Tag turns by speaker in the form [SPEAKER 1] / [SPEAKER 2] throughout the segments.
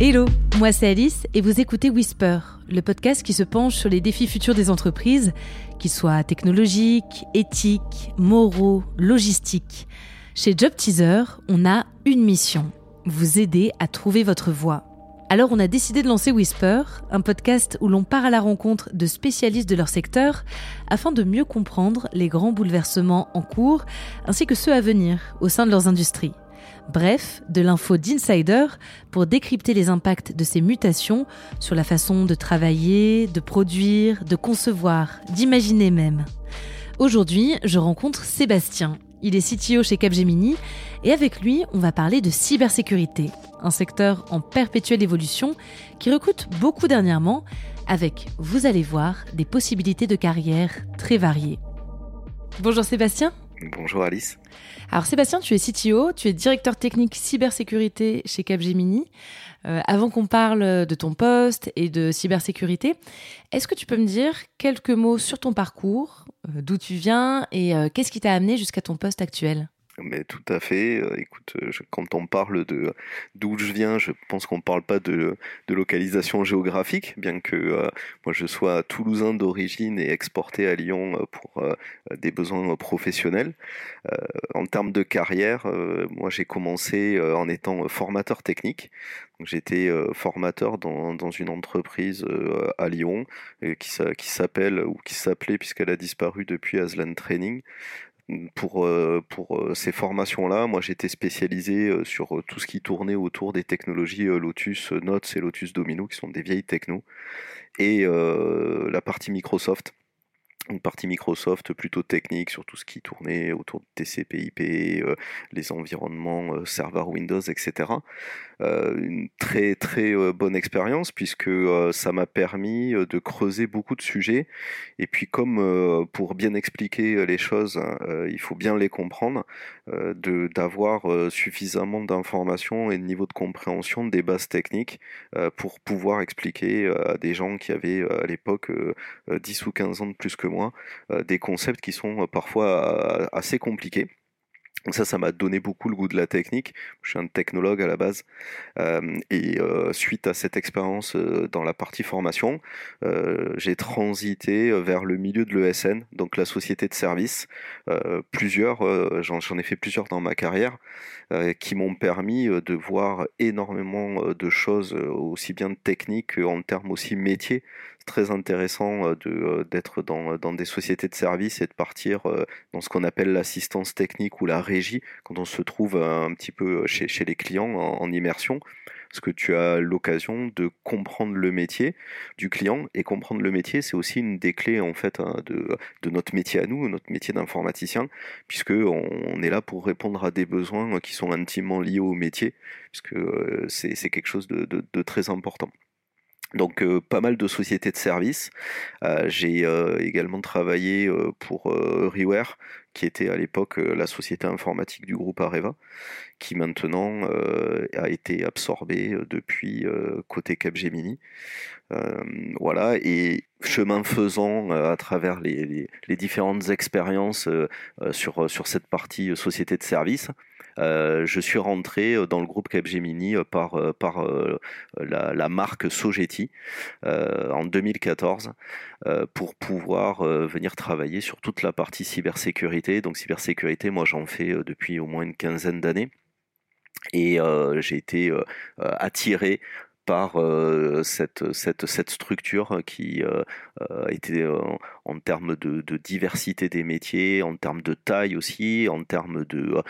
[SPEAKER 1] Hello, moi c'est Alice et vous écoutez Whisper, le podcast qui se penche sur les défis futurs des entreprises, qu'ils soient technologiques, éthiques, moraux, logistiques. Chez Job Teaser, on a une mission, vous aider à trouver votre voie. Alors on a décidé de lancer Whisper, un podcast où l'on part à la rencontre de spécialistes de leur secteur afin de mieux comprendre les grands bouleversements en cours ainsi que ceux à venir au sein de leurs industries. Bref, de l'info d'insider pour décrypter les impacts de ces mutations sur la façon de travailler, de produire, de concevoir, d'imaginer même. Aujourd'hui, je rencontre Sébastien. Il est CTO chez Capgemini et avec lui, on va parler de cybersécurité, un secteur en perpétuelle évolution qui recrute beaucoup dernièrement avec, vous allez voir, des possibilités de carrière très variées. Bonjour Sébastien.
[SPEAKER 2] Bonjour Alice.
[SPEAKER 1] Alors Sébastien, tu es CTO, tu es directeur technique cybersécurité chez Capgemini. Euh, avant qu'on parle de ton poste et de cybersécurité, est-ce que tu peux me dire quelques mots sur ton parcours, euh, d'où tu viens et euh, qu'est-ce qui t'a amené jusqu'à ton poste actuel?
[SPEAKER 2] Mais tout à fait. Euh, écoute, euh, quand on parle de d'où je viens, je pense qu'on ne parle pas de, de, localisation géographique, bien que euh, moi je sois toulousain d'origine et exporté à Lyon pour des besoins professionnels. en termes de carrière, moi j'ai commencé en étant formateur technique. J'étais formateur dans, dans, une entreprise à Lyon qui, qui s'appelle ou qui s'appelait puisqu'elle a disparu depuis Aslan Training pour, euh, euh, ces formations-là, moi j'étais spécialisé euh, sur tout ce qui tournait autour des technologies Lotus Notes et Lotus Domino, qui sont des vieilles techno, et la partie Microsoft une partie Microsoft plutôt technique sur tout ce qui tournait autour de TCP/IP, les environnements serveurs Windows, etc. Euh, une très très euh, bonne expérience puisque euh, ça m'a permis de creuser beaucoup de sujets. Et puis comme pour bien expliquer les choses, il faut bien les comprendre, d'avoir suffisamment d'informations et de niveau de compréhension des bases techniques pour pouvoir expliquer à des gens qui avaient à l'époque 10 ou 15 ans de plus que moi des concepts qui sont parfois assez compliqués. Donc ça, ça m'a donné beaucoup le goût de la technique. Je suis un technologue à la base. Euh, et euh, suite à cette expérience euh, dans la partie formation, j'ai transité vers le milieu de l'ESN, donc la société de service. plusieurs, j'en ai fait plusieurs dans ma carrière, qui m'ont permis de voir énormément de choses, aussi bien techniques qu'en termes aussi métiers très intéressant d'être dans, dans, des sociétés de services et de partir dans ce qu'on appelle l'assistance technique ou la régie, quand on se trouve un petit peu chez, les clients en, immersion parce que tu as l'occasion de comprendre le métier du client et comprendre le métier, c'est aussi une des clés en fait hein, de, notre métier à nous, notre métier d'informaticien, puisque on, est là pour répondre à des besoins qui sont intimement liés au métier, puisque c'est quelque chose de, très important. Donc euh, pas mal de sociétés de services. Euh, j'ai euh, également travaillé pour Reware, qui était à l'époque la société informatique du groupe Areva, qui maintenant a été absorbée depuis côté Capgemini. voilà, et chemin faisant à travers les, les différentes expériences sur, sur cette partie société de services, euh, je suis rentré euh, dans le groupe Capgemini euh, par, par la, marque Sogeti en 2014 pour pouvoir venir travailler sur toute la partie cybersécurité. Donc cybersécurité, moi j'en fais depuis au moins une quinzaine d'années. Et j'ai été attiré par cette, cette, cette, structure qui a été en termes de, diversité des métiers, en termes de taille aussi, en termes de,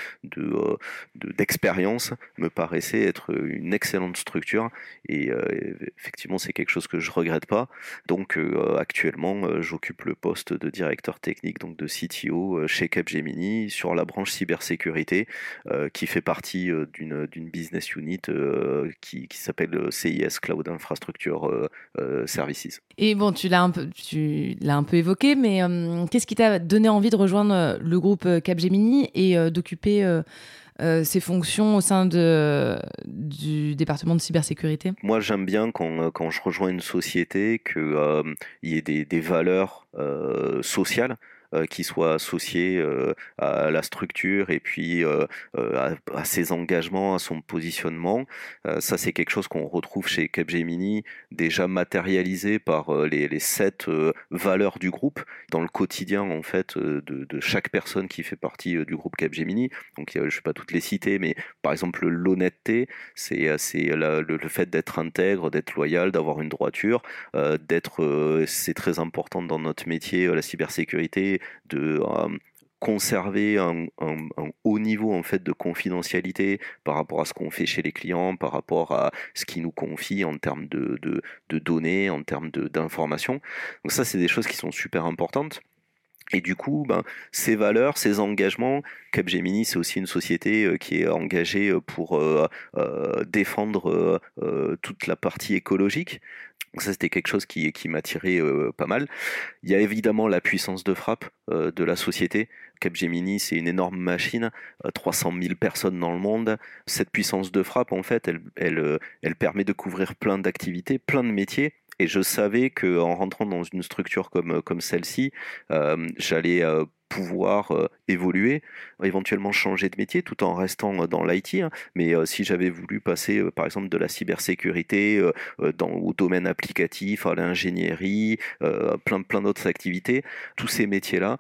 [SPEAKER 2] d'expérience, me paraissait être une excellente structure. Et euh, effectivement, c'est quelque chose que je regrette pas. Donc euh, actuellement, euh, j'occupe le poste de directeur technique, donc de CTO chez Capgemini sur la branche cybersécurité, qui fait partie d'une, business unit qui, qui s'appelle CIS Cloud Infrastructure Services.
[SPEAKER 1] Et bon, tu l'as un peu, tu l'as un peu évoqué mais euh, qu'est-ce qui t'a donné envie de rejoindre euh, le groupe euh, Capgemini et d'occuper ces fonctions au sein de, du département de cybersécurité?
[SPEAKER 2] Moi, j'aime bien quand, quand, je rejoins une société qu'il y ait des, des valeurs sociales qui soit associé à la structure et puis à, ses engagements, à son positionnement. ça, c'est quelque chose qu'on retrouve chez Capgemini, déjà matérialisé par les, sept valeurs du groupe dans le quotidien en fait de, chaque personne qui fait partie du groupe Capgemini. Donc, je ne vais pas toutes les citer, mais par exemple l'honnêteté, c'est le, le, fait d'être intègre, d'être loyal, d'avoir une droiture, d'être, c'est très important dans notre métier, la cybersécurité, de conserver un, haut niveau en fait de confidentialité par rapport à ce qu'on fait chez les clients, par rapport à ce qu'ils nous confient en termes de, de, données, en termes d'informations. Donc ça, c'est des choses qui sont super importantes. Et du coup, ben, ces valeurs, ces engagements, Capgemini, c'est aussi une société euh, qui est engagée euh, pour euh, défendre toute la partie écologique. Donc ça, c'était quelque chose qui, qui m'attirait pas mal. Il y a évidemment la puissance de frappe de la société. Capgemini, c'est une énorme machine, 300 000 personnes dans le monde. Cette puissance de frappe, en fait, elle, permet de couvrir plein d'activités, plein de métiers. Et je savais qu'en rentrant dans une structure comme, comme celle-ci, euh, j'allais euh, pouvoir euh, évoluer, éventuellement changer de métier tout en restant dans l'IT. Hein. Mais si j'avais voulu passer par exemple de la cybersécurité dans, au domaine applicatif, à l'ingénierie, plein, plein d'autres activités, tous ces métiers-là,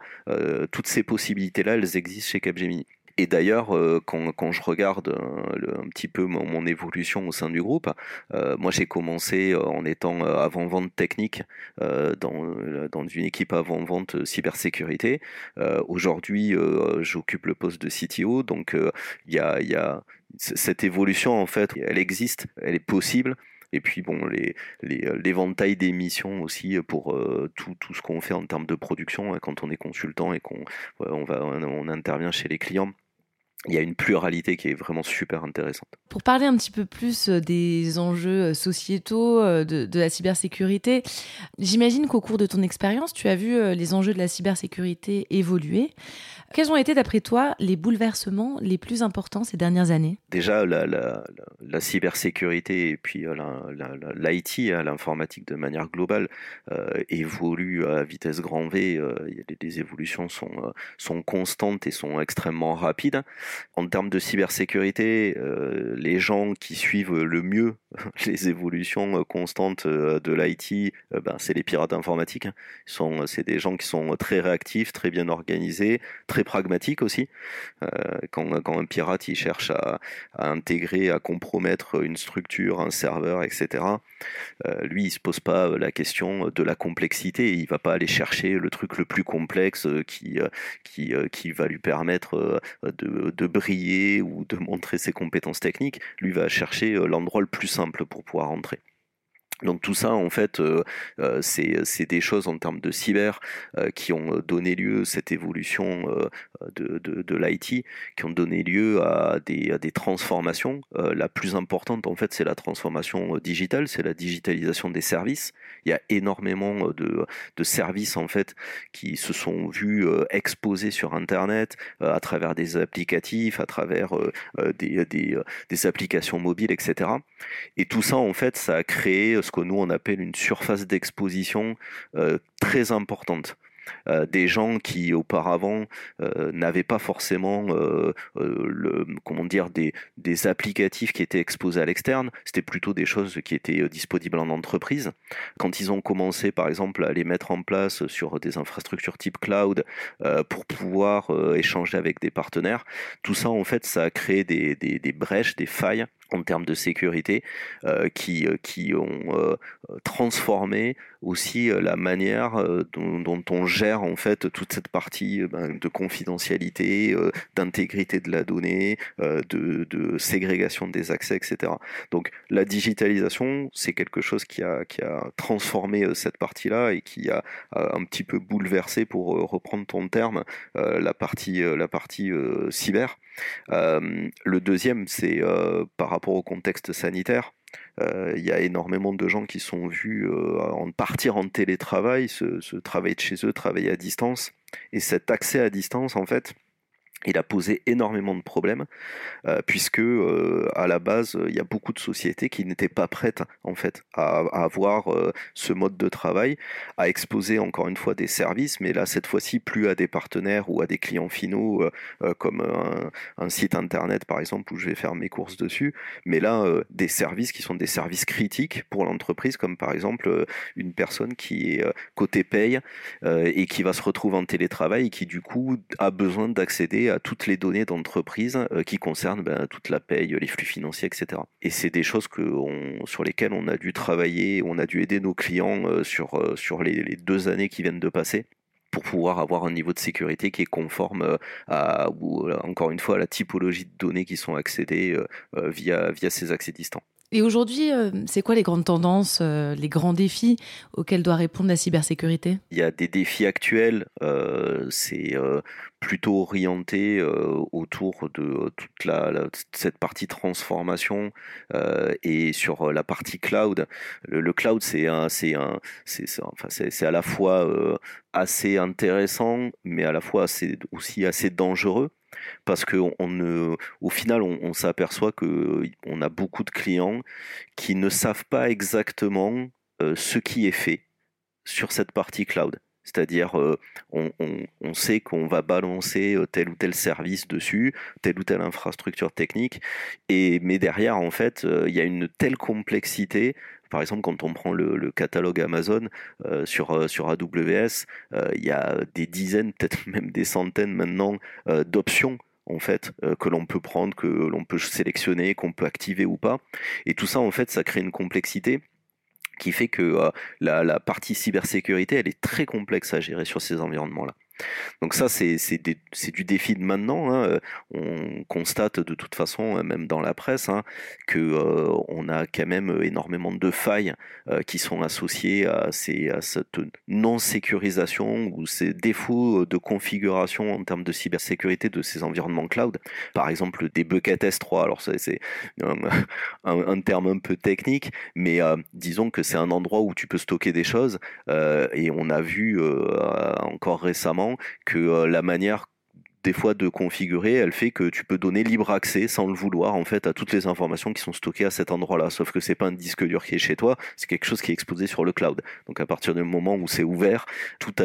[SPEAKER 2] toutes ces possibilités-là, elles existent chez Capgemini. Et d'ailleurs, euh, quand, je regarde euh, un petit peu mon, évolution au sein du groupe, euh, moi j'ai commencé en étant avant-vente technique dans, dans, une équipe avant-vente cybersécurité. Aujourd'hui, j'occupe le poste de CTO, donc il y y a cette évolution en fait, elle existe, elle est possible. Et puis bon, l'éventail les, des missions aussi pour tout, tout, ce qu'on fait en termes de production hein, quand on est consultant et qu'on on, va, on intervient chez les clients il y a une pluralité qui est vraiment super intéressante.
[SPEAKER 1] Pour parler un petit peu plus euh, des enjeux euh, sociétaux euh, de, la cybersécurité, j'imagine qu'au cours de ton expérience, tu as vu les enjeux de la cybersécurité évoluer. Quels ont été, d'après toi, les bouleversements les plus importants ces dernières années?
[SPEAKER 2] Déjà, la, la, cybersécurité et puis l'IT, hein, l'informatique de manière globale, évolue à vitesse grand V. les évolutions sont, sont constantes et sont extrêmement rapides. En termes de cybersécurité, euh, les gens qui suivent le mieux les évolutions constantes euh, de l'IT, euh, ben, c'est les pirates informatiques. Hein. C'est des gens qui sont très réactifs, très bien organisés, très pragmatiques aussi. quand, un pirate il cherche à, intégrer, à compromettre une structure, un serveur, etc., lui il se pose pas la question de la complexité. Il va pas aller chercher le truc le plus complexe qui, qui, qui va lui permettre de, briller ou de montrer ses compétences techniques, lui va chercher euh, l'endroit le plus simple pour pouvoir entrer. Donc tout ça, en fait, euh, euh, c'est des choses en termes de cyber euh, qui ont donné lieu cette évolution de, de, l'IT, qui ont donné lieu à des, à des transformations. la plus importante, en fait, c'est la transformation digitale, c'est la digitalisation des services. Il y a énormément de, de, services, en fait, qui se sont vus exposés sur Internet à travers des applicatifs, à travers des, des applications mobiles, etc. Et tout ça, en fait, ça a créé ce que nous on appelle une surface d'exposition euh, très importante. Euh, des gens qui auparavant euh, n'avaient pas forcément le, comment dire des, des, applicatifs qui étaient exposés à l'externe, c'était plutôt des choses qui étaient disponibles en entreprise. Quand ils ont commencé par exemple à les mettre en place sur des infrastructures type cloud pour pouvoir échanger avec des partenaires, tout ça en fait ça a créé des, des, des brèches, des failles en termes de sécurité euh, qui, euh, qui ont euh, transformé aussi la manière dont, on gère en fait toute cette partie ben, de confidentialité, d'intégrité de la donnée, de, de, ségrégation des accès, etc. Donc la digitalisation, c'est quelque chose qui a, qui a transformé cette partie-là et qui a, un petit peu bouleversé, pour reprendre ton terme, la partie, la partie cyber. Le deuxième, c'est par rapport au contexte sanitaire. Euh, il y a énormément de gens qui sont vus euh, en partir en télétravail, se, travailler de chez eux, travailler à distance. Et cet accès à distance, en fait, il a posé énormément de problèmes euh, puisque euh, à la base il y a beaucoup de sociétés qui n'étaient pas prêtes en fait à, avoir euh, ce mode de travail, à exposer encore une fois des services, mais là cette fois-ci plus à des partenaires ou à des clients finaux comme un, site internet par exemple où je vais faire mes courses dessus, mais là des services qui sont des services critiques pour l'entreprise comme par exemple une personne qui est côté paye et qui va se retrouver en télétravail et qui du coup a besoin d'accéder à toutes les données d'entreprise euh, qui concernent ben, toute la paye, les flux financiers, etc. Et c'est des choses que sur lesquelles on a dû travailler, on a dû aider nos clients euh, sur, euh, sur les, deux années qui viennent de passer pour pouvoir avoir un niveau de sécurité qui est conforme à, ou, encore une fois, à la typologie de données qui sont accédées via, via ces accès distants.
[SPEAKER 1] Et aujourd'hui, euh, c'est quoi les grandes tendances, euh, les grands défis auxquels doit répondre la cybersécurité?
[SPEAKER 2] Il y a des défis actuels, euh, c'est plutôt orienté autour de toute la, cette partie transformation et sur la partie cloud. Le, cloud, c'est un, c'est un, c'est, enfin, c'est, à la fois assez intéressant, mais à la fois assez, aussi assez dangereux parce que au final, on, s'aperçoit que on a beaucoup de clients qui ne savent pas exactement euh, ce qui est fait sur cette partie cloud. C'est-à-dire, euh, on, sait qu'on va balancer euh, tel ou tel service dessus, telle ou telle infrastructure technique, et mais derrière, en fait, il y a une telle complexité. Par exemple, quand on prend le, catalogue Amazon euh, sur, euh, AWS, euh, il y a des dizaines, peut-être même des centaines maintenant d'options en fait que l'on peut prendre, que l'on peut sélectionner, qu'on peut activer ou pas. Et tout ça, en fait, ça crée une complexité qui fait que la, la partie cybersécurité, elle est très complexe à gérer sur ces environnements-là. Donc ça, c'est du défi de maintenant. Hein. Euh, on constate de toute façon, euh, même dans la presse, hein, que euh, on a quand même énormément de failles qui sont associées à, ces, à cette non-sécurisation ou ces défauts de configuration en termes de cybersécurité de ces environnements cloud. Par exemple, des buckets S3. Alors c'est un, un, terme un peu technique, mais disons que c'est un endroit où tu peux stocker des choses. et on a vu encore récemment que euh, la manière des fois de configurer, elle fait que tu peux donner libre accès sans le vouloir en fait à toutes les informations qui sont stockées à cet endroit-là. Sauf que c'est pas un disque dur qui est chez toi, c'est quelque chose qui est exposé sur le cloud. Donc à partir du moment où c'est ouvert, tout à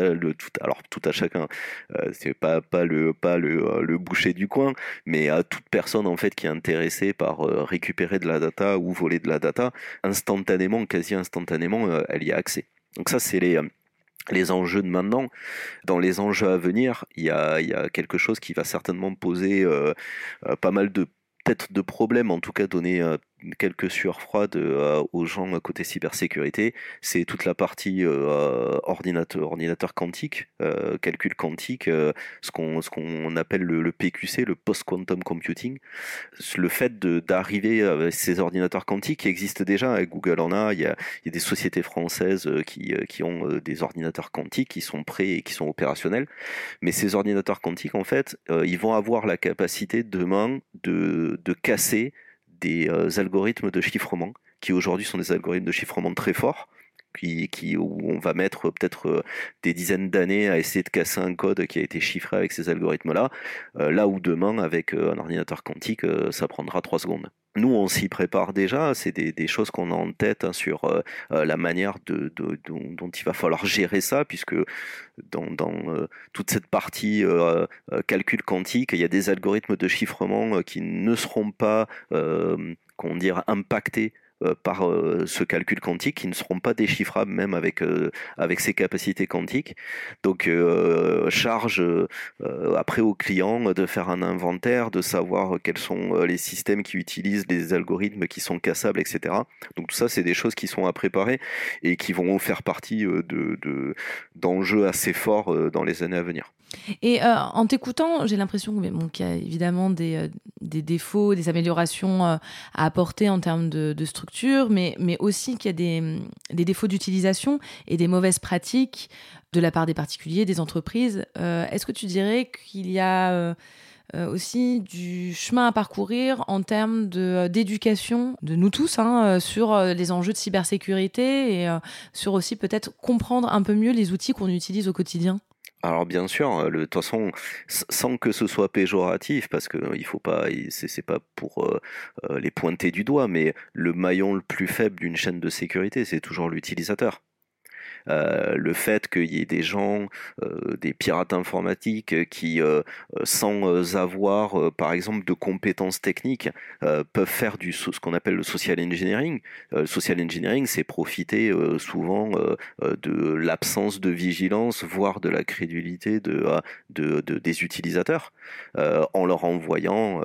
[SPEAKER 2] alors tout à chacun, euh, c'est pas le pas le, euh, le, boucher du coin, mais à toute personne en fait qui est intéressée par récupérer de la data ou voler de la data, instantanément, quasi instantanément, elle y a accès. Donc ça c'est les les enjeux de maintenant. Dans les enjeux à venir, il y a, y a quelque chose qui va certainement poser euh, euh, pas mal de peut-être de problèmes, en tout cas donner euh, quelques sueurs froides euh, aux gens côté cybersécurité, c'est toute la partie euh, ordinateur, ordinateur quantique, euh, calcul quantique, ce qu'on ce appelle le, PQC, le post-quantum computing. Le fait d'arriver à ces ordinateurs quantiques qui existent déjà, avec Google en a, il y a, il y a des sociétés françaises qui, qui ont des ordinateurs quantiques qui sont prêts et qui sont opérationnels. Mais ces ordinateurs quantiques, en fait, ils vont avoir la capacité demain de, de casser des euh, algorithmes de chiffrement qui aujourd'hui sont des algorithmes de chiffrement très forts. Qui, qui, où on va mettre peut-être euh, des dizaines d'années à essayer de casser un code qui a été chiffré avec ces algorithmes-là, euh, là où demain, avec un ordinateur quantique, ça prendra trois secondes. Nous, on s'y prépare déjà, c'est des, choses qu'on a en tête hein, sur la manière de, dont, il va falloir gérer ça, puisque dans, dans toute cette partie calcul quantique, il y a des algorithmes de chiffrement qui ne seront pas, comment dire, impactés euh, par euh, ce calcul quantique qui ne seront pas déchiffrables même avec euh, avec ces capacités quantiques. Donc charge après au client de faire un inventaire, de savoir quels sont les systèmes qui utilisent des algorithmes qui sont cassables, etc. Donc tout ça c'est des choses qui sont à préparer et qui vont faire partie de d'enjeux assez forts dans les années à venir.
[SPEAKER 1] Et en t'écoutant, j'ai l'impression qu'il y a évidemment des, des défauts, des améliorations à apporter en termes de, structure mais, mais aussi qu'il y a des, des défauts d'utilisation et des mauvaises pratiques de la part des particuliers, des entreprises. Euh, est-ce que tu dirais qu'il y a euh, euh, aussi du chemin à parcourir en termes d'éducation de, nous tous hein, sur les enjeux de cybersécurité et sur aussi peut-être comprendre un peu mieux les outils qu'on utilise au quotidien?
[SPEAKER 2] Alors bien sûr, de toute façon, sans que ce soit péjoratif, parce que il faut pas, c'est pas pour les pointer du doigt, mais le maillon le plus faible d'une chaîne de sécurité, c'est toujours l'utilisateur. Euh, le fait qu'il y ait des gens, euh, des pirates informatiques qui, euh, sans avoir par exemple de compétences techniques, peuvent faire du ce qu'on appelle le social engineering. le social engineering, c'est profiter souvent de l'absence de vigilance, voire de la crédulité de, de, des utilisateurs, en leur envoyant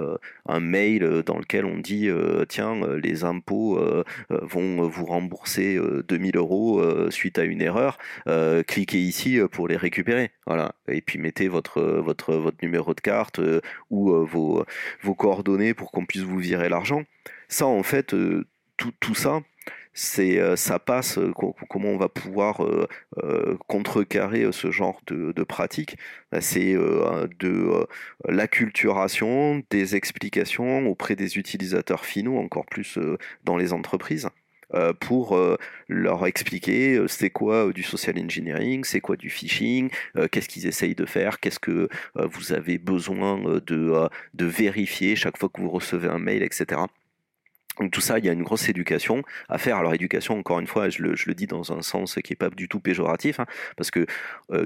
[SPEAKER 2] un mail dans lequel on dit tiens les impôts vont vous rembourser 2000 euros suite à une erreur, euh, cliquez ici euh, pour les récupérer. Voilà. Et puis mettez votre, votre, votre numéro de carte euh, ou vos, vos coordonnées pour qu'on puisse vous virer l'argent. Ça, en fait, tout, tout ça, c'est ça passe comment on va pouvoir contrecarrer ce genre de, de pratique bah, c'est de l'acculturation des explications auprès des utilisateurs finaux encore plus dans les entreprises euh, pour euh, leur expliquer euh, c'est quoi du social engineering, c'est quoi du phishing, qu'est-ce qu'ils essayent de faire, qu'est-ce que vous avez besoin de, de vérifier chaque fois que vous recevez un mail, etc. Donc tout ça, il y a une grosse éducation à faire. Alors éducation, encore une fois, je le, je le dis dans un sens qui n'est pas du tout péjoratif, hein, parce que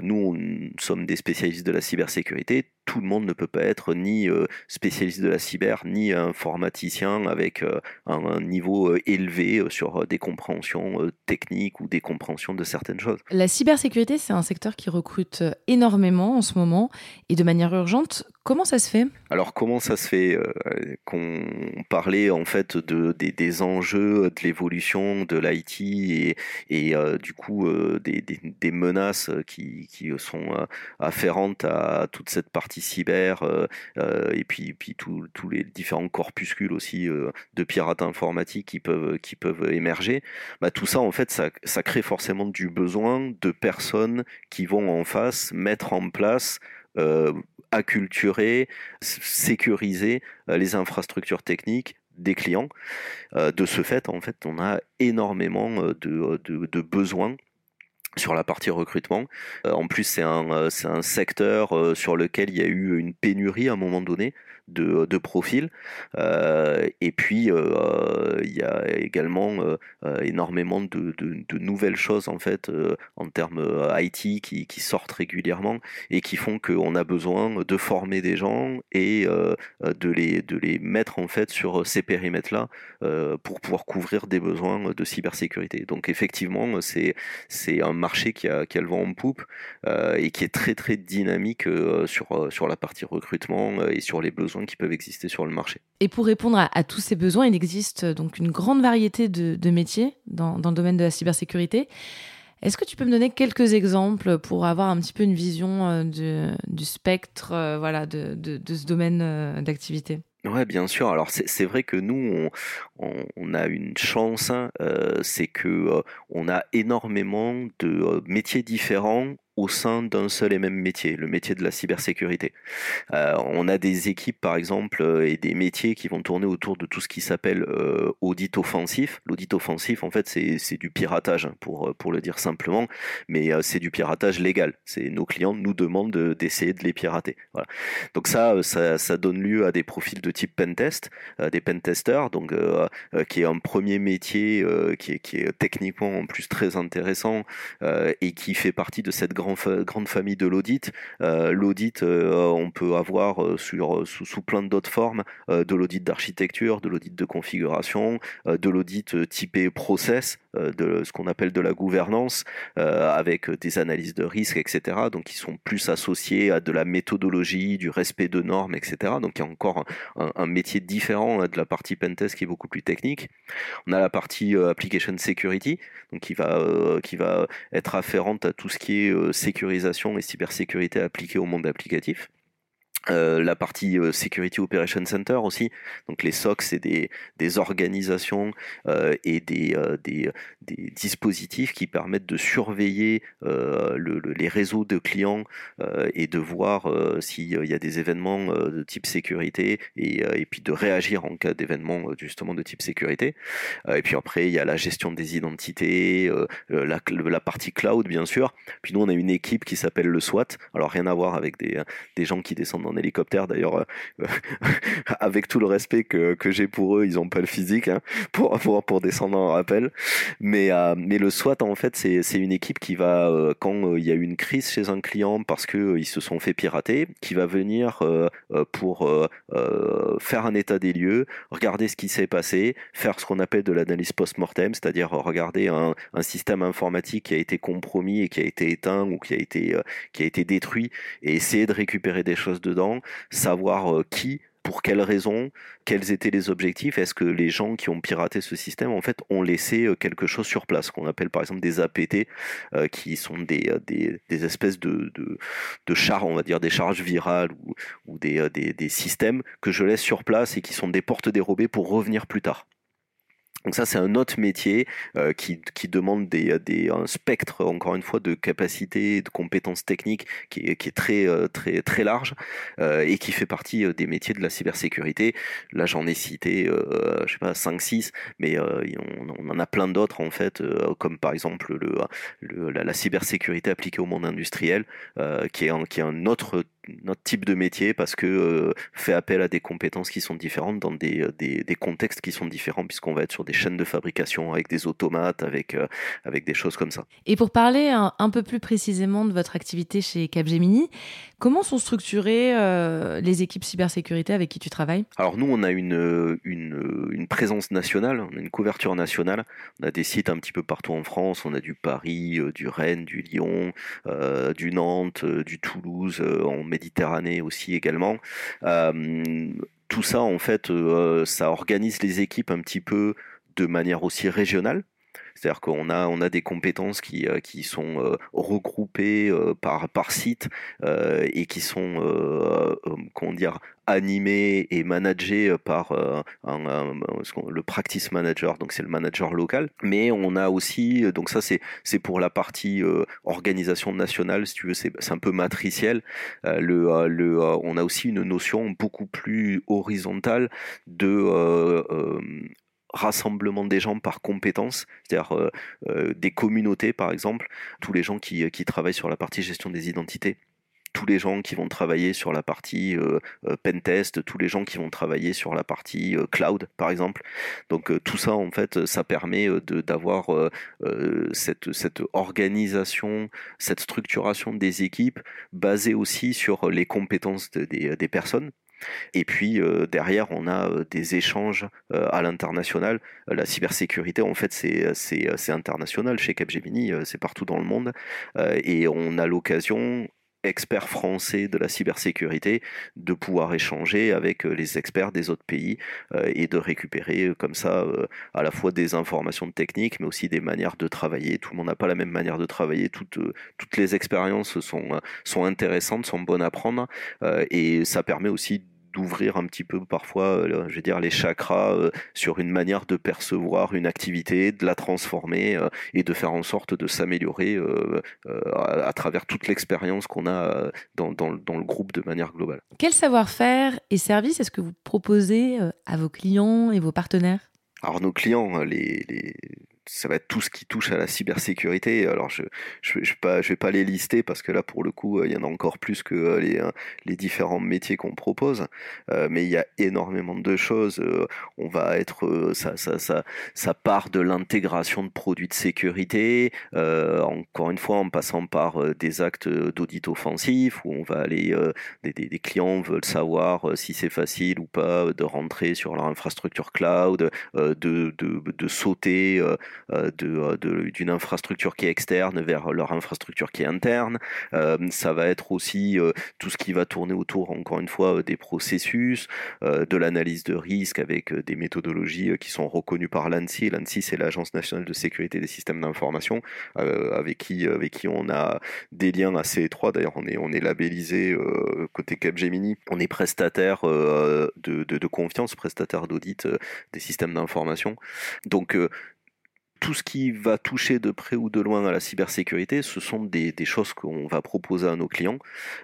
[SPEAKER 2] nous, nous sommes des spécialistes de la cybersécurité tout le monde ne peut pas être ni euh, spécialiste de la cyber, ni informaticien avec euh, un, niveau euh, élevé sur des compréhensions techniques ou des compréhensions de certaines choses.
[SPEAKER 1] La cybersécurité, c'est un secteur qui recrute énormément en ce moment et de manière urgente. Comment ça se fait?
[SPEAKER 2] Alors comment ça se fait qu'on parlait en fait de, des, enjeux de l'évolution de l'IT et, et du coup des, des, menaces qui, qui sont afférentes à toute cette partie cyber euh, euh, et puis, tous les différents corpuscules aussi euh, de pirates informatiques qui peuvent, émerger, bah, tout ça en fait ça, crée forcément du besoin de personnes qui vont en face mettre en place acculturer, sécuriser les infrastructures techniques des clients. de ce fait, en fait, on a énormément de besoins sur la partie recrutement. Euh, en plus, c'est un, euh, un secteur euh, sur lequel il y a eu une pénurie à un moment donné de, de profils. et puis, il y a également énormément de, nouvelles choses en fait en termes IT qui, sortent régulièrement et qui font qu'on a besoin de former des gens et de, les, de les mettre en fait sur ces périmètres-là pour pouvoir couvrir des besoins de cybersécurité. Donc effectivement, c'est, c'est un marché qui a, qui a le vent en poupe euh, et qui est très très dynamique euh, sur, euh, sur la partie recrutement et sur les besoins qui peuvent exister sur le marché.
[SPEAKER 1] Et pour répondre à, tous ces besoins, il existe donc une grande variété de, de métiers dans, dans, le domaine de la cybersécurité. Est-ce que tu peux me donner quelques exemples pour avoir un petit peu une vision du, du spectre voilà, de, de, de, ce domaine d'activité?
[SPEAKER 2] Ouais, bien sûr. Alors c'est vrai que nous, on, on, a une chance, hein, euh, c'est que euh, on a énormément de euh, métiers différents au sein d'un seul et même métier, le métier de la cybersécurité. Euh, on a des équipes, par exemple, euh, et des métiers qui vont tourner autour de tout ce qui s'appelle euh, audit offensif. L'audit offensif, en fait, c'est du piratage, hein, pour, pour le dire simplement, mais c'est du piratage légal. Nos clients nous demandent d'essayer de, les pirater. Donc ça, ça, ça, donne lieu à des profils de type pentest, des pentesters, donc qui est un premier métier qui est, qui, est, techniquement en plus très intéressant et qui fait partie de cette grande grande famille de l'audit. Euh, l'audit, euh, on peut avoir euh, sur, sous, plein d'autres formes, de l'audit d'architecture, de l'audit de configuration, de l'audit typé process, de ce qu'on appelle de la gouvernance, avec des analyses de risque, etc. Donc, qui sont plus associés à de la méthodologie, du respect de normes, etc. Donc, il y a encore un, métier différent hein, de la partie pentest qui est beaucoup plus technique. On a la partie application security, donc qui va, qui va être afférente à tout ce qui est sécurisation et cybersécurité appliquée au monde applicatif. Euh, la partie euh, Security Operation Center aussi. Donc les SOC, c'est des, des, organisations euh, et des, des, des, dispositifs qui permettent de surveiller le, les réseaux de clients et de voir s'il y a des événements de type sécurité et, et puis de réagir en cas d'événement justement de type sécurité. et puis après, il y a la gestion des identités, la, la, partie cloud bien sûr. Puis nous, on a une équipe qui s'appelle le SWAT. Alors rien à voir avec des, des gens qui descendent en hélicoptère d'ailleurs euh, avec tout le respect que, que j'ai pour eux ils ont pas le physique hein, pour, pour pour descendre en rappel. Mais euh, mais le SWAT en fait c'est c'est une équipe qui va euh, quand il y a une crise chez un client parce que ils se sont fait pirater qui va venir pour faire un état des lieux regarder ce qui s'est passé faire ce qu'on appelle de l'analyse post-mortem c'est-à-dire regarder un, un système informatique qui a été compromis et qui a été éteint ou qui a été qui a été détruit et essayer de récupérer des choses dedans savoir euh, qui pour quelles raisons, quels étaient les objectifs, est-ce que les gens qui ont piraté ce système en fait ont laissé euh, quelque chose sur place, qu'on appelle par exemple des APT, euh, qui sont des, des, espèces de, de, chars, on va dire des charges virales ou, ou des, des, systèmes que je laisse sur place et qui sont des portes dérobées pour revenir plus tard. Donc ça, c'est un autre métier euh, qui, qui, demande des, des, un spectre, encore une fois, de capacités, de compétences techniques qui est, qui est très, euh, très, très large euh, et qui fait partie des métiers de la cybersécurité. Là, j'en ai cité, je sais pas, 5, 6, mais on, en a plein d'autres, en fait, comme par exemple le, la, cybersécurité appliquée au monde industriel, qui, est un, qui est un autre notre type de métier parce que euh, fait appel à des compétences qui sont différentes dans des, euh, des, des contextes qui sont différents puisqu'on va être sur des chaînes de fabrication avec des automates, avec, euh, avec des choses comme ça.
[SPEAKER 1] Et pour parler un, un, peu plus précisément de votre activité chez Capgemini, comment sont structurées euh, les équipes cybersécurité avec qui tu travailles?
[SPEAKER 2] Alors nous, on a une, une, une, présence nationale, on a une couverture nationale, on a des sites un petit peu partout en France, on a du Paris, du Rennes, du Lyon, du Nantes, du Toulouse, Méditerranée aussi également. Euh, tout ça, en fait, euh, ça organise les équipes un petit peu de manière aussi régionale. C'est-à-dire qu'on a, on a des compétences qui, euh, qui sont euh, regroupées euh, par, par site et qui sont, comment dire, animées et managées par le practice manager, donc c'est le manager local. Mais on a aussi, donc ça c'est, c'est pour la partie organisation nationale, si tu veux, c'est, c'est un peu matriciel. le, le, on a aussi une notion beaucoup plus horizontale de rassemblement des gens par compétences, c'est-à-dire euh, euh, des communautés par exemple, tous les gens qui, qui, travaillent sur la partie gestion des identités, tous les gens qui vont travailler sur la partie euh, euh pentest, tous les gens qui vont travailler sur la partie cloud par exemple. Donc tout ça en fait, ça permet d'avoir cette, cette organisation, cette structuration des équipes basée aussi sur les compétences des, des personnes et puis euh, derrière, on a euh, des échanges euh, à l'international. la cybersécurité, en fait, c'est international chez Capgemini, c'est partout dans le monde. et on a l'occasion, experts français de la cybersécurité, de pouvoir échanger avec les experts des autres pays et de récupérer comme ça à la fois des informations techniques, mais aussi des manières de travailler. Tout le monde n'a pas la même manière de travailler. Toutes, les expériences sont intéressantes, sont bonnes à prendre et ça permet aussi d'ouvrir un petit peu parfois, euh, je veux dire, les chakras euh, sur une manière de percevoir une activité, de la transformer euh, et de faire en sorte de s'améliorer à, travers toute l'expérience qu'on a dans, dans, dans, le groupe de manière globale.
[SPEAKER 1] Quel savoir-faire et service est-ce que vous proposez à vos clients et vos partenaires?
[SPEAKER 2] Alors nos clients, les, les, ça va être tout ce qui touche à la cybersécurité. Alors je je, je, je vais pas les lister parce que là pour le coup euh, il y en a encore plus que euh, les, euh, les différents métiers qu'on propose, mais il y a énormément de choses. on va être ça ça ça ça part de l'intégration de produits de sécurité, encore une fois en passant par des actes d'audit offensif où on va aller des, des, des, clients veulent savoir si c'est facile ou pas de rentrer sur leur infrastructure cloud, de de, de sauter d'une infrastructure qui est externe vers leur infrastructure qui est interne. ça va être aussi tout ce qui va tourner autour, encore une fois, des processus, de l'analyse de risque avec des méthodologies qui sont reconnues par l'ANSI. L'ANSI, c'est l'Agence nationale de sécurité des systèmes d'information, avec qui avec qui on a des liens assez étroits. D'ailleurs, on est on est labellisé côté Capgemini. On est prestataire de, de, confiance, prestataire d'audit des systèmes d'information. Donc tout ce qui va toucher de près ou de loin à la cybersécurité, ce sont des, choses qu'on va proposer à nos clients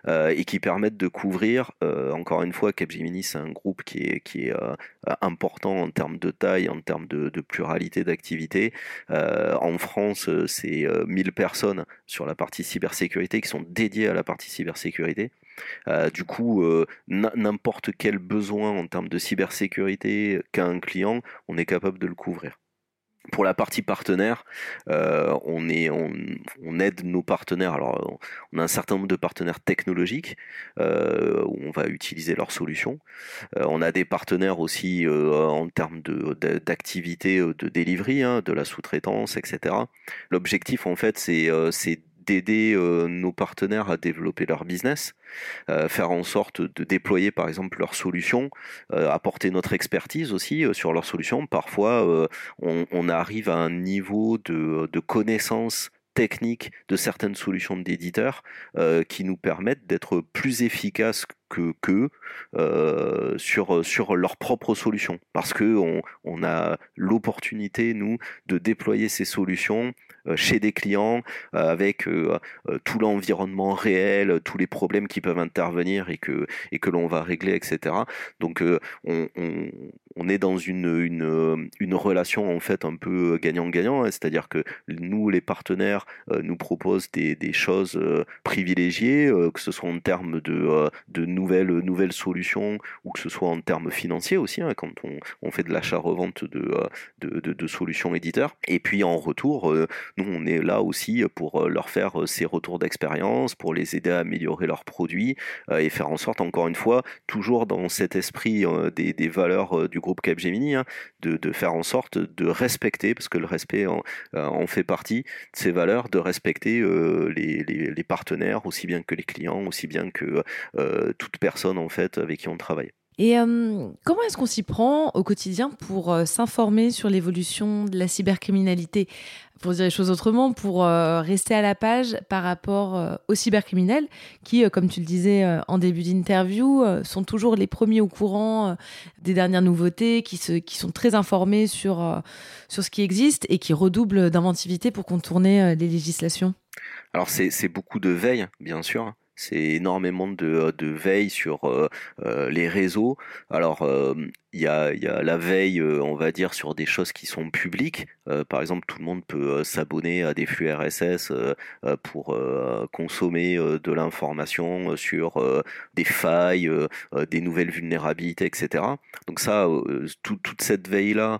[SPEAKER 2] euh, et qui permettent de couvrir, euh, encore une fois, Capgemini, c'est un groupe qui est, euh, important en termes de taille, en termes de, pluralité d'activités. en France, c'est 1000 personnes sur la partie cybersécurité qui sont dédiées à la partie cybersécurité. du coup, n'importe quel besoin en termes de cybersécurité qu'a un client, on est capable de le couvrir. Pour la partie partenaire, euh, on, est, on, aide nos partenaires. Alors, on a un certain nombre de partenaires technologiques euh, où on va utiliser leurs solutions. Euh, on a des partenaires aussi en termes d'activité de, de, delivery, hein, de la sous-traitance, etc. L'objectif, en fait, c'est d'aider nos partenaires à développer leur business, faire en sorte de déployer par exemple leurs solutions, apporter notre expertise aussi sur leurs solutions. Parfois, on, arrive à un niveau de, de connaissance technique de certaines solutions d'éditeurs qui nous permettent d'être plus efficaces que qu'eux sur, sur leurs propres solutions. Parce qu'on on a l'opportunité, nous, de déployer ces solutions euh, chez des clients euh, avec euh, tout l'environnement réel, tous les problèmes qui peuvent intervenir et que, et que l'on va régler, etc. Donc on, on, est dans une, une, une, relation en fait un peu gagnant-gagnant, hein. c'est-à-dire que nous, les partenaires, nous proposent des, des choses privilégiées, que ce soit en termes de nouvelles, nouvelles solutions ou que ce soit en termes financiers aussi, hein, quand on, fait de l'achat-revente de, de, de, de, solutions éditeurs. Et puis en retour, nous, on est là aussi pour euh, leur faire euh, ces retours d'expérience, pour les aider à améliorer leurs produits euh, et faire en sorte, encore une fois, toujours dans cet esprit des, valeurs du groupe Capgemini, hein, de, faire en sorte de respecter, parce que le respect en, fait partie de ces valeurs, de respecter les, partenaires, aussi bien que les clients, aussi bien que toute personne en fait avec qui on travaille.
[SPEAKER 1] Et comment est-ce qu'on s'y prend au quotidien pour s'informer sur l'évolution de la cybercriminalité? Pour dire les choses autrement, pour euh, rester à la page par rapport euh, aux cybercriminels qui, euh, comme tu le disais en début d'interview, sont toujours les premiers au courant des dernières nouveautés, qui, se, qui sont très informés sur, sur ce qui existe et qui redoublent d'inventivité pour contourner les législations
[SPEAKER 2] Alors c'est beaucoup de veille, bien sûr c'est énormément de, de, veille sur les réseaux. Alors, il y a, la veille, on va dire, sur des choses qui sont publiques. Par exemple, tout le monde peut s'abonner à des flux RSS pour consommer de l'information sur des failles, des nouvelles vulnérabilités, etc. Donc ça, toute cette veille-là,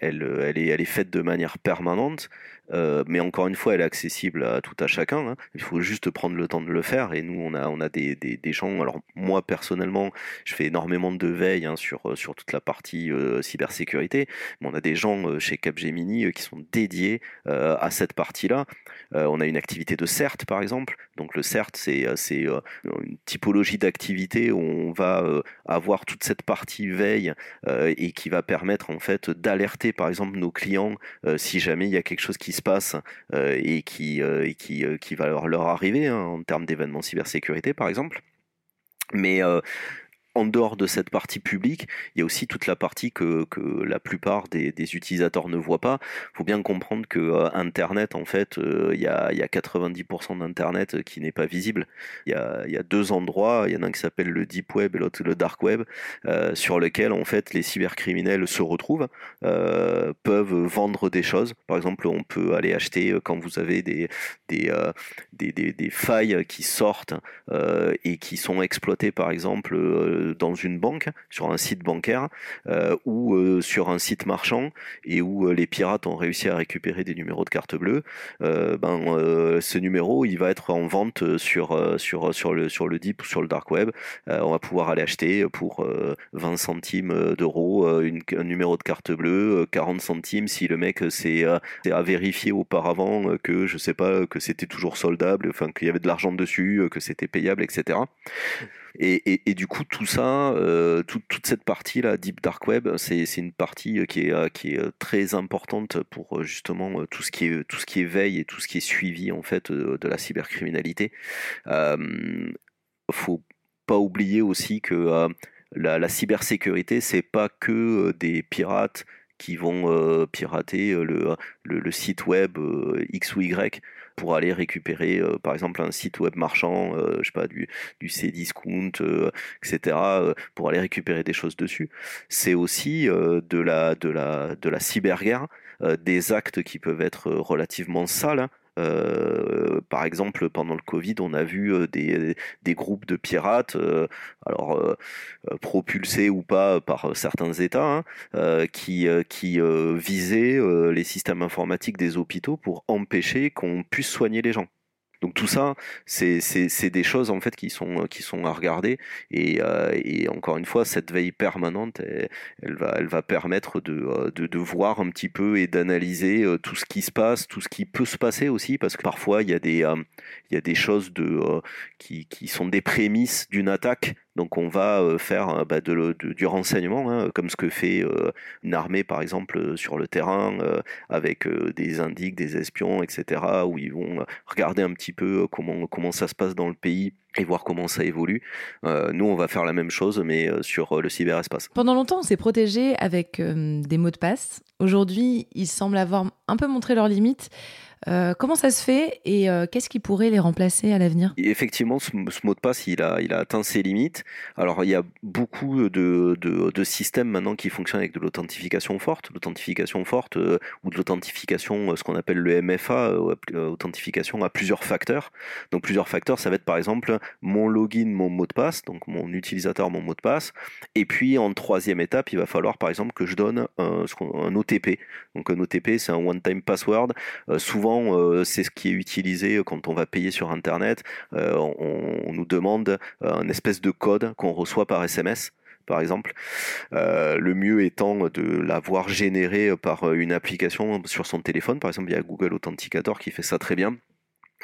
[SPEAKER 2] elle est faite de manière permanente. Mais encore une fois, elle est accessible à tout à chacun. Hein. Il faut juste prendre le temps de le faire. Et nous, on a, on a des, des, des gens. Alors moi personnellement, je fais énormément de veille hein, sur sur toute la partie euh, cybersécurité. Mais on a des gens euh, chez Capgemini euh, qui sont dédiés à cette partie-là. on a une activité de CERT par exemple. Donc le CERT, c'est une typologie d'activité où on va avoir toute cette partie veille et qui va permettre en fait d'alerter par exemple nos clients si jamais il y a quelque chose qui se passe et qui, va leur, leur arriver hein, en termes d'événements cybersécurité par exemple. Mais en dehors de cette partie publique, il y a aussi toute la partie que, la plupart des, utilisateurs ne voient pas. Il faut bien comprendre que euh, Internet, en fait, euh, il, y a, 90% d'Internet qui n'est pas visible. Il y, a, deux endroits, il y en a un qui s'appelle le Deep Web et l'autre le Dark Web, euh, sur lesquels, en fait, les cybercriminels se retrouvent, peuvent vendre des choses. Par exemple, on peut aller acheter, quand vous avez des, failles qui sortent et qui sont exploitées, par exemple, dans une banque, sur un site bancaire ou sur un site marchand et où les pirates ont réussi à récupérer des numéros de carte bleue, ben ce numéro il va être en vente sur sur sur le sur le deep ou sur le dark web. on va pouvoir aller acheter pour 20 centimes d'euros un numéro de carte bleue, 40 centimes si le mec s'est à vérifier auparavant que je sais pas que c'était toujours soldable, enfin qu'il y avait de l'argent dessus, que c'était payable, etc. Et, du coup, tout ça, euh, toute cette partie là, Deep Dark Web, c'est une partie qui est, qui est très importante pour justement tout ce qui est veille et tout ce qui est suivi en fait de la cybercriminalité. Euh, faut pas oublier aussi que la, la, cybersécurité, c'est pas que des pirates qui vont pirater le, site web X ou Y pour aller récupérer euh, par exemple un site web marchand, euh, je sais pas, du, du Cdiscount, euh, etc., pour aller récupérer des choses dessus. C'est aussi de, la, de, la, de la cyberguerre, des actes qui peuvent être relativement sales. Euh, par exemple, pendant le Covid, on a vu euh, des, groupes de pirates, euh, alors propulsés ou pas par certains États, hein, qui visaient les systèmes informatiques des hôpitaux pour empêcher qu'on puisse soigner les gens. Donc tout ça, c'est des choses en fait qui sont, à regarder. Et, euh, et encore une fois, cette veille permanente, elle, va, permettre de, euh, de, voir un petit peu et d'analyser euh, tout ce qui se passe, tout ce qui peut se passer aussi, parce que parfois il y a des, choses qui sont des prémices d'une attaque donc on va euh, faire euh, bah, du renseignement, hein, comme ce que fait euh, une armée par exemple sur le terrain, avec des indiques, des espions, etc., où ils vont regarder un petit peu comment, comment ça se passe dans le pays et voir comment ça évolue. nous, on va faire la même chose, mais sur le cyberespace.
[SPEAKER 1] Pendant longtemps, on s'est protégé avec des mots de passe. Aujourd'hui, ils semblent avoir un peu montré leurs limites. Euh, comment ça se fait et euh, qu'est-ce qui pourrait les remplacer à l'avenir?
[SPEAKER 2] Effectivement, ce, mot de passe, il a, il a atteint ses limites. Alors, il y a beaucoup de, de, systèmes maintenant qui fonctionnent avec de l'authentification forte, l'authentification forte euh, ou de l'authentification, ce qu'on appelle le MFA, authentification à plusieurs facteurs. Donc, plusieurs facteurs, ça va être par exemple mon login, mon mot de passe, donc mon utilisateur, mon mot de passe. Et puis, en troisième étape, il va falloir par exemple que je donne un, un OTP. Donc, un OTP, c'est un one-time password. souvent, euh, c'est ce qui est utilisé quand on va payer sur Internet. Euh, on, nous demande un espèce de code qu'on reçoit par SMS par exemple. Euh, le mieux étant de l'avoir généré par une application sur son téléphone. Par exemple, il y a Google Authenticator qui fait ça très bien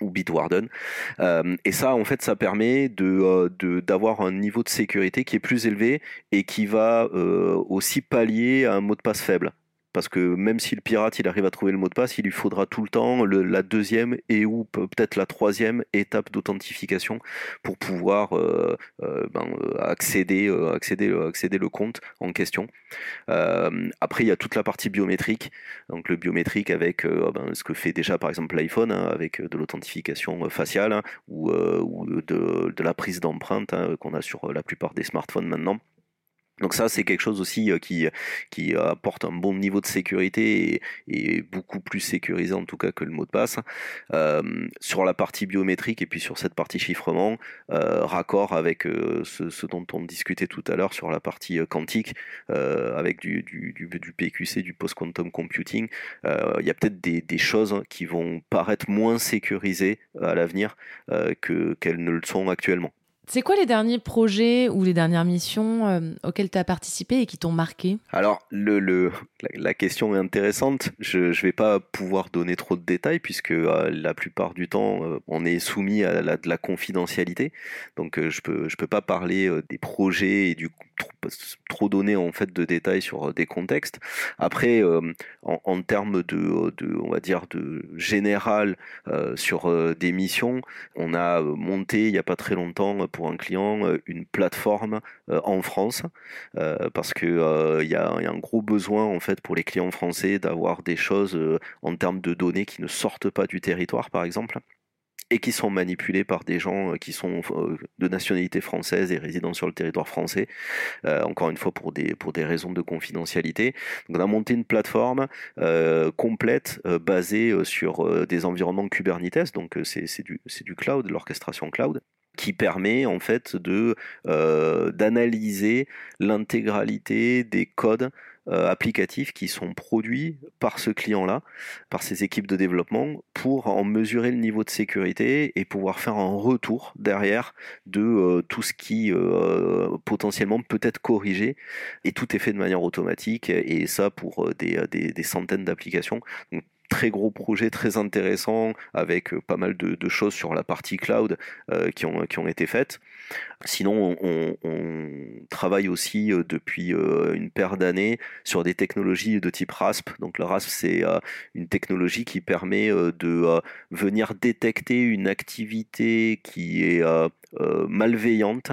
[SPEAKER 2] ou Bitwarden. et ça, en fait, ça permet d'avoir un niveau de sécurité qui est plus élevé et qui va aussi pallier à un mot de passe faible parce que même si le pirate il arrive à trouver le mot de passe, il lui faudra tout le temps la deuxième et ou peut-être la troisième étape d'authentification pour pouvoir euh, euh, ben, euh, accéder, accéder, accéder le compte en question. après, il y a toute la partie biométrique, donc le biométrique avec ben, ce que fait déjà par exemple l'iPhone hein, avec de l'authentification faciale hein, ou, de, la prise d'empreinte hein, qu'on a sur la plupart des smartphones maintenant. Donc ça, c'est quelque chose aussi euh, qui, qui apporte un bon niveau de sécurité et, beaucoup plus sécurisé en tout cas que le mot de passe. Euh, sur la partie biométrique et puis sur cette partie chiffrement, euh, raccord avec ce, dont on discutait tout à l'heure sur la partie quantique, avec du, du, du, PQC, du post-quantum computing, il y a peut-être des, des, choses qui vont paraître moins sécurisées à l'avenir que qu'elles ne le sont actuellement.
[SPEAKER 1] C'est quoi les derniers projets ou les dernières missions euh, auxquelles tu as participé et qui t'ont marqué?
[SPEAKER 2] Alors, la, question est intéressante. Je ne vais pas pouvoir donner trop de détails puisque euh, la plupart du temps, euh, on est soumis à de la confidentialité. Donc, je ne peux pas parler des projets et du trop, trop donner en fait de détails sur des contextes. Après, en, en, termes de, de, on va dire, de général sur des missions, on a monté il n'y a pas très longtemps pour un client euh, une plateforme euh, en France euh, parce que il y, a un gros besoin en fait pour les clients français d'avoir des choses en termes de données qui ne sortent pas du territoire par exemple et qui sont manipulés par des gens qui sont de nationalité française et résidant sur le territoire français, encore une fois pour des, pour des raisons de confidentialité. Donc on a monté une plateforme complète basée sur des environnements Kubernetes, donc c'est du, du cloud, l'orchestration cloud qui permet en fait d'analyser l'intégralité des codes euh, applicatifs qui sont produits par ce client-là, par ses équipes de développement, pour en mesurer le niveau de sécurité et pouvoir faire un retour derrière de euh, tout ce qui euh, potentiellement peut être corrigé. Et tout est fait de manière automatique, et ça pour des, des, des centaines d'applications très gros projet très intéressant avec euh, pas mal de, choses sur la partie cloud euh, qui, ont, été faites. Sinon, on, travaille aussi euh, depuis une paire d'années sur des technologies de type RASP. Donc le RASP, c'est une technologie qui permet de venir détecter une activité qui est malveillante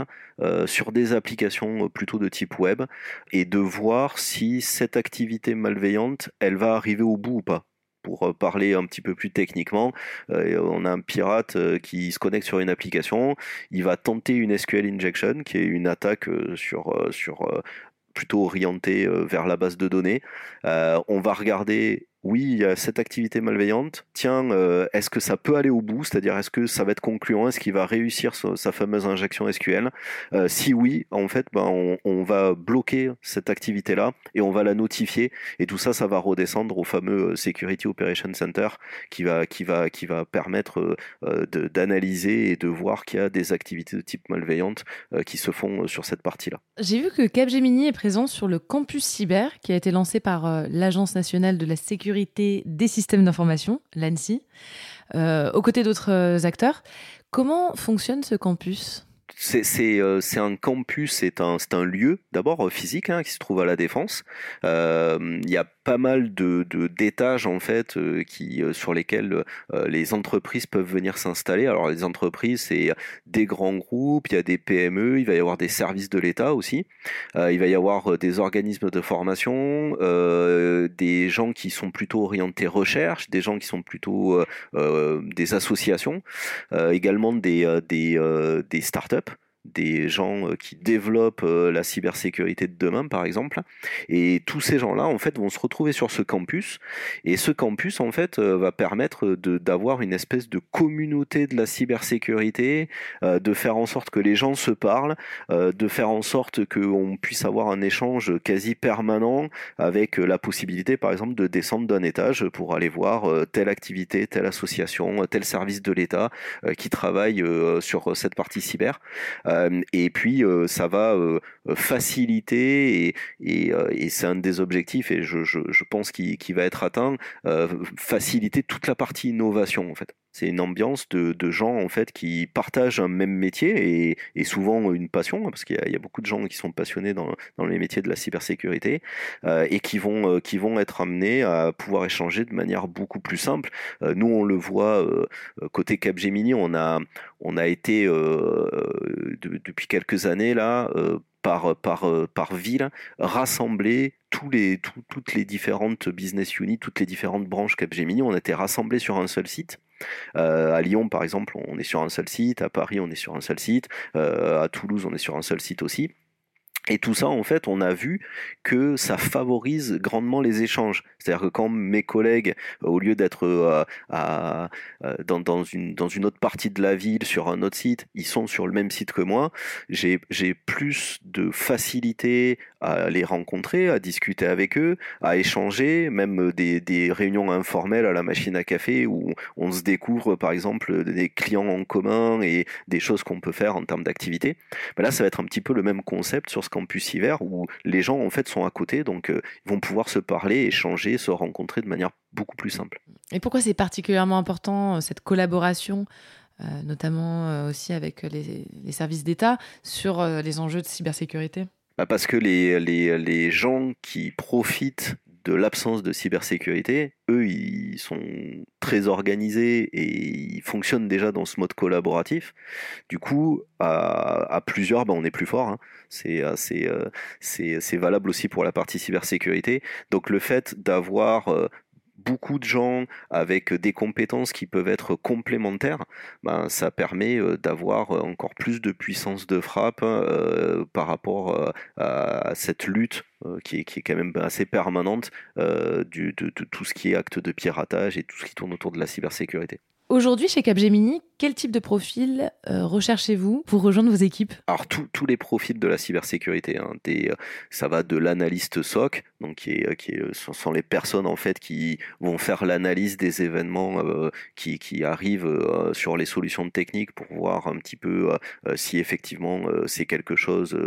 [SPEAKER 2] sur des applications plutôt de type web et de voir si cette activité malveillante, elle va arriver au bout ou pas pour euh, parler un petit peu plus techniquement, euh, on a un pirate euh, qui se connecte sur une application, il va tenter une SQL injection, qui est une attaque sur, sur plutôt orientée vers la base de données. on va regarder oui, il y a cette activité malveillante. Tiens, euh, est-ce que ça peut aller au bout? C'est-à-dire, est-ce que ça va être concluant? Est-ce qu'il va réussir sa, fameuse injection SQL euh, Si oui, en fait, ben, on, va bloquer cette activité-là et on va la notifier. Et tout ça, ça va redescendre au fameux euh, Security Operation Center qui va, qui va, qui va permettre d'analyser et de voir qu'il y a des activités de type malveillante qui se font sur cette partie-là.
[SPEAKER 1] J'ai vu que Capgemini est présent sur le campus cyber qui a été lancé par l'Agence nationale de la sécurité des systèmes d'information, l'ANSI, euh, aux côtés d'autres euh, acteurs. Comment fonctionne ce campus?
[SPEAKER 2] C'est un campus, c'est un, un lieu d'abord physique hein, qui se trouve à la Défense. Il y a pas mal de d'étages en fait euh, qui euh, sur lesquels euh, les entreprises peuvent venir s'installer. Alors les entreprises c'est des grands groupes, il y a des PME, il va y avoir des services de l'État aussi, il va y avoir des organismes de formation, des gens qui sont plutôt orientés recherche, des gens qui sont plutôt des associations, également des des, des startups des gens euh, qui développent euh, la cybersécurité de demain, par exemple. Et tous ces gens-là, en fait, vont se retrouver sur ce campus. Et ce campus, en fait, euh, va permettre d'avoir une espèce de communauté de la cybersécurité, de faire en sorte que les gens se parlent, de faire en sorte qu'on puisse avoir un échange quasi permanent avec la possibilité, par exemple, de descendre d'un étage pour aller voir telle activité, telle association, tel service de l'État qui travaille sur cette partie cyber. Euh, et puis euh, ça va euh, faciliter et, c'est un des objectifs et je, pense qu'il va être atteint, faciliter toute la partie innovation en fait. C'est une ambiance de, gens en fait qui partagent un même métier et, souvent une passion, parce qu'il y, a beaucoup de gens qui sont passionnés dans, les métiers de la cybersécurité et qui vont, qui vont être amenés à pouvoir échanger de manière beaucoup plus simple. nous, on le voit côté Capgemini, on a, on a été depuis quelques années là euh, par, par, euh, par ville rassembler tous les, toutes les différentes business units, toutes les différentes branches Capgemini. On a été rassemblés sur un seul site. Euh, à Lyon, par exemple, on est sur un seul site. À Paris, on est sur un seul site. à Toulouse, on est sur un seul site aussi. Et tout ça, en fait, on a vu que ça favorise grandement les échanges. C'est-à-dire que quand mes collègues, au lieu d'être euh, euh, dans une autre partie de la ville, sur un autre site, ils sont sur le même site que moi, j'ai plus de facilité à les rencontrer, à discuter avec eux, à échanger, même des, des réunions informelles à la machine à café où on se découvre, par exemple, des clients en commun et des choses qu'on peut faire en termes d'activité. Là, ça va être un petit peu le même concept sur ce campus hiver où les gens en fait sont à côté, donc euh, ils vont pouvoir se parler, échanger, se rencontrer de manière beaucoup plus simple.
[SPEAKER 1] Et pourquoi c'est particulièrement important euh, cette collaboration euh, notamment aussi avec les, services d'État, sur les enjeux de cybersécurité?
[SPEAKER 2] Bah, Parce que les, les, les, gens qui profitent de l'absence de cybersécurité, eux, ils sont très organisés et ils fonctionnent déjà dans ce mode collaboratif. Du coup, à, plusieurs, ben, on est plus fort. Hein. Euh, euh, c'est valable aussi pour la partie cybersécurité. Donc le fait d'avoir euh, beaucoup de gens avec des compétences qui peuvent être complémentaires, ben, ça permet euh, d'avoir euh, encore plus de puissance de frappe euh, par rapport à cette lutte qui est, quand même assez permanente de, tout ce qui est acte de piratage et tout ce qui tourne autour de la cybersécurité.
[SPEAKER 1] Aujourd'hui, chez Capgemini, quel type de profil euh, recherchez-vous pour rejoindre vos équipes?
[SPEAKER 2] Alors tous les profils de la cybersécurité, hein, euh, ça va de l'analyste SOC, donc qui, ce sont les personnes en fait qui vont faire l'analyse des événements euh, qui, qui, arrivent sur les solutions techniques pour voir un petit peu si effectivement c'est quelque chose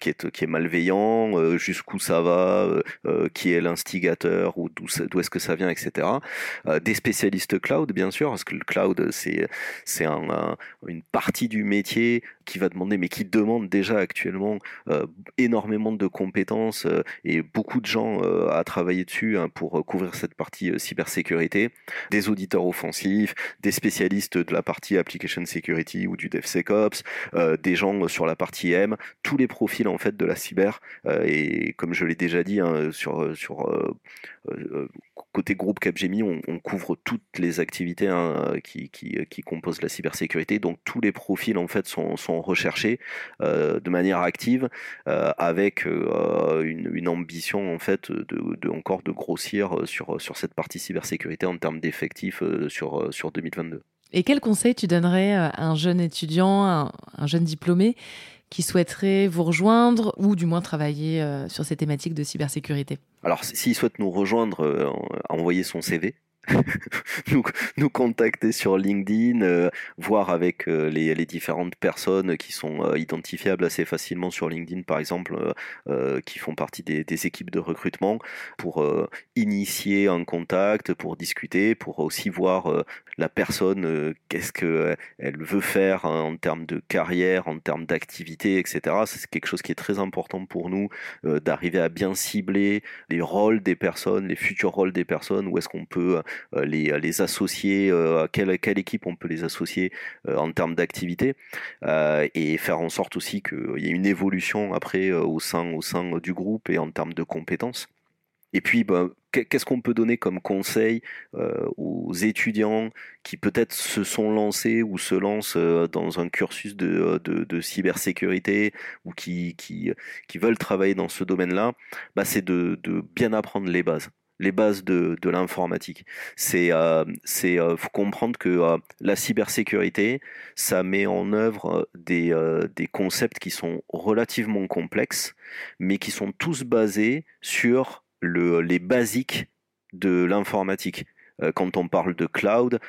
[SPEAKER 2] qui, est, qui est malveillant, jusqu'où ça va, qui est l'instigateur ou d'où est-ce que ça vient, etc. des spécialistes cloud bien sûr, parce que le cloud c'est c'est une partie du métier qui va demander, mais qui demande déjà actuellement euh, énormément de compétences euh, et beaucoup de gens euh, à travailler dessus hein, pour couvrir cette partie cybersécurité. Des auditeurs offensifs, des spécialistes de la partie application security ou du DevSecOps, des gens sur la partie M, tous les profils en fait de la cyber. et comme je l'ai déjà dit hein, sur sur côté groupe Capgemini, on, on, couvre toutes les activités hein, qui, qui, qui, composent la cybersécurité. Donc tous les profils en fait sont, sont recherchés euh, de manière active, euh, avec euh, une, ambition en fait de, de, encore de grossir sur, sur cette partie cybersécurité en termes d'effectifs sur, sur 2022.
[SPEAKER 1] Et quel conseil tu donnerais à un jeune étudiant, un, un jeune diplômé qui souhaiterait vous rejoindre ou du moins travailler sur ces thématiques de cybersécurité.
[SPEAKER 2] Alors, s'il souhaite nous rejoindre, envoyer son CV nous, contacter sur LinkedIn, euh, voir avec euh, les, différentes personnes qui sont euh, identifiables assez facilement sur LinkedIn, par exemple, qui font partie des, équipes de recrutement, pour initier un contact, pour discuter, pour aussi voir la personne, qu'est-ce qu'elle veut faire en termes de carrière, en termes d'activité, etc. C'est quelque chose qui est très important pour nous, d'arriver à bien cibler les rôles des personnes, les futurs rôles des personnes, où est-ce qu'on peut les, les associer, euh, à quelle, quelle équipe on peut les associer euh, en termes d'activité, et faire en sorte aussi qu'il y ait une évolution après au sein, au sein du groupe et en termes de compétences. Et puis, ben, qu'est-ce qu'on peut donner comme conseil aux étudiants qui peut-être se sont lancés ou se lancent dans un cursus de, de, cybersécurité ou qui, qui, qui, veulent travailler dans ce domaine-là? Bah, C'est de, bien apprendre les bases les bases de, de l'informatique. C'est euh, euh, faut comprendre que euh, la cybersécurité, ça met en œuvre des, des concepts qui sont relativement complexes, mais qui sont tous basés sur le, les basiques de l'informatique quand on parle de cloud,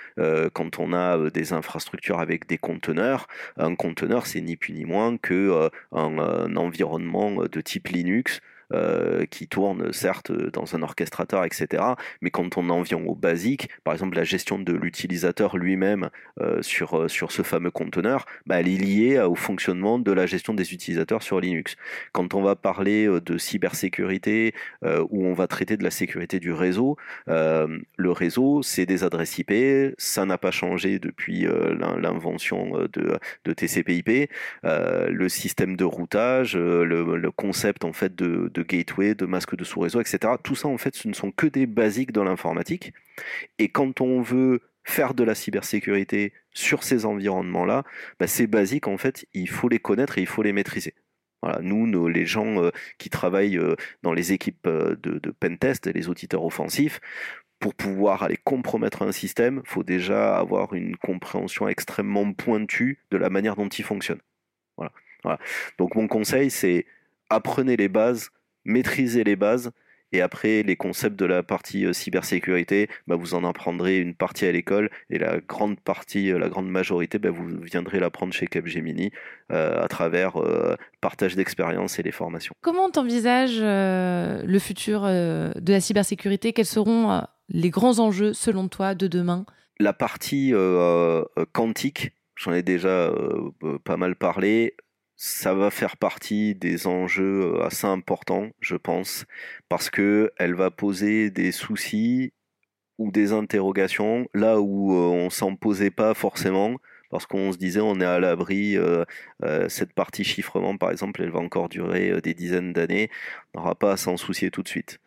[SPEAKER 2] quand on a des infrastructures avec des conteneurs, un conteneur c'est ni plus ni moins que environnement de type Linux euh, qui tourne certes dans un orchestrateur, etc. Mais quand on en vient au basique, par exemple la gestion de l'utilisateur lui-même euh, sur, euh, sur ce fameux conteneur, bah, elle est liée au fonctionnement de la gestion des utilisateurs sur Linux. Quand on va parler de cybersécurité, où on va traiter de la sécurité du réseau, le réseau, c'est des adresses IP, ça n'a pas changé depuis l'invention de, de TCP/IP, le système de routage, le, concept en fait de gateway, de masque de sous-réseau, etc. Tout ça, en fait, ce ne sont que des basiques dans l'informatique. Et quand on veut faire de la cybersécurité sur ces environnements-là, bah, ces basiques, en fait, il faut les connaître et il faut les maîtriser. Voilà, nous, les gens euh, qui travaillent euh, dans les équipes euh, de, de pentest, les auditeurs offensifs, pour pouvoir aller compromettre un système, faut déjà avoir une compréhension extrêmement pointue de la manière dont il fonctionne. Voilà. Donc mon conseil, c'est apprenez les bases, maîtriser les bases. Et après, les concepts de la partie euh, cybersécurité, bah, vous en apprendrez une partie à l'école et la grande partie, euh, la grande majorité, bah, vous viendrez l'apprendre chez Capgemini euh, à travers partage d'expérience et les formations.
[SPEAKER 1] Comment t'envisages le futur de la cybersécurité? Quels seront les grands enjeux selon toi de demain?
[SPEAKER 2] La partie quantique, j'en ai déjà pas mal parlé ça va faire partie des enjeux euh, assez importants, je pense, parce que elle va poser des soucis ou des interrogations là où euh, on s'en posait pas forcément parce qu'on se disait on est à l'abri, euh, cette partie chiffrement par exemple, elle va encore durer des dizaines d'années, on n'aura pas à s'en soucier tout de suite.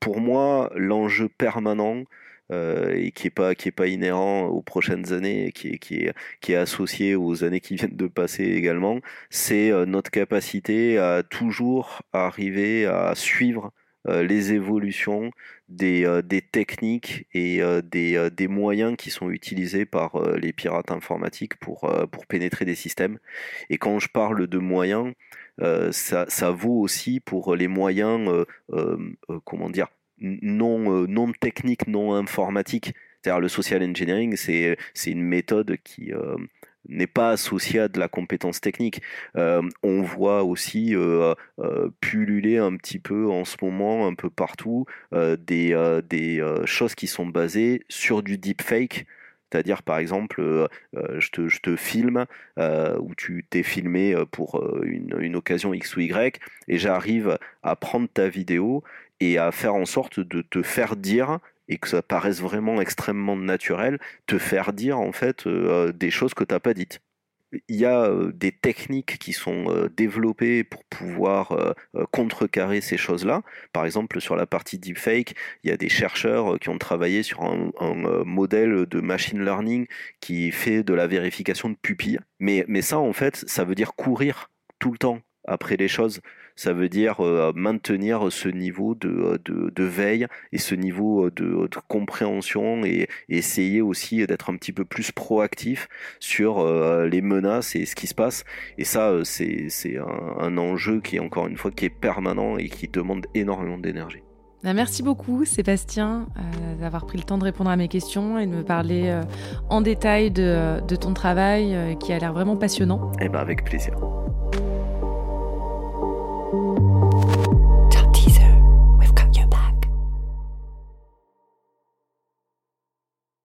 [SPEAKER 2] Pour moi, l'enjeu permanent, euh, et qui est pas qui est pas inhérent aux prochaines années, qui est qui est qui est associé aux années qui viennent de passer également, c'est euh, notre capacité à toujours arriver à suivre les évolutions des, des techniques et des, des, moyens qui sont utilisés par les pirates informatiques pour, pour pénétrer des systèmes. Et quand je parle de moyens, ça, ça, vaut aussi pour les moyens, comment dire, non, non techniques, non informatiques. C'est-à-dire le social engineering, c'est une méthode qui, n'est pas associé à de la compétence technique. Euh, on voit aussi euh, euh, pulluler un petit peu en ce moment, un peu partout, des, des choses qui sont basées sur du deepfake. C'est-à-dire, par exemple, je, te, je, te, filme, ou tu t'es filmé pour une, une, occasion X ou Y, et j'arrive à prendre ta vidéo et à faire en sorte de te faire dire et que ça paraisse vraiment extrêmement naturel, te faire dire en fait euh, des choses que tu n'as pas dites. Il y a euh, des techniques qui sont euh, développées pour pouvoir contrecarrer ces choses-là. Par exemple, sur la partie deepfake, il y a des chercheurs qui ont travaillé sur un, modèle de machine learning qui fait de la vérification de pupilles. Mais, mais ça, en fait, ça veut dire courir tout le temps après les choses ça veut dire euh, maintenir ce niveau de, de, veille et ce niveau de, compréhension et, essayer aussi d'être un petit peu plus proactif sur euh, les menaces et ce qui se passe. Et ça, euh, c'est un, un enjeu qui est encore une fois qui est permanent et qui demande énormément d'énergie.
[SPEAKER 1] Bah, merci beaucoup Sébastien d'avoir pris le temps de répondre à mes questions et de me parler en détail de, de ton travail qui a l'air vraiment passionnant.
[SPEAKER 2] Et eh ben avec plaisir.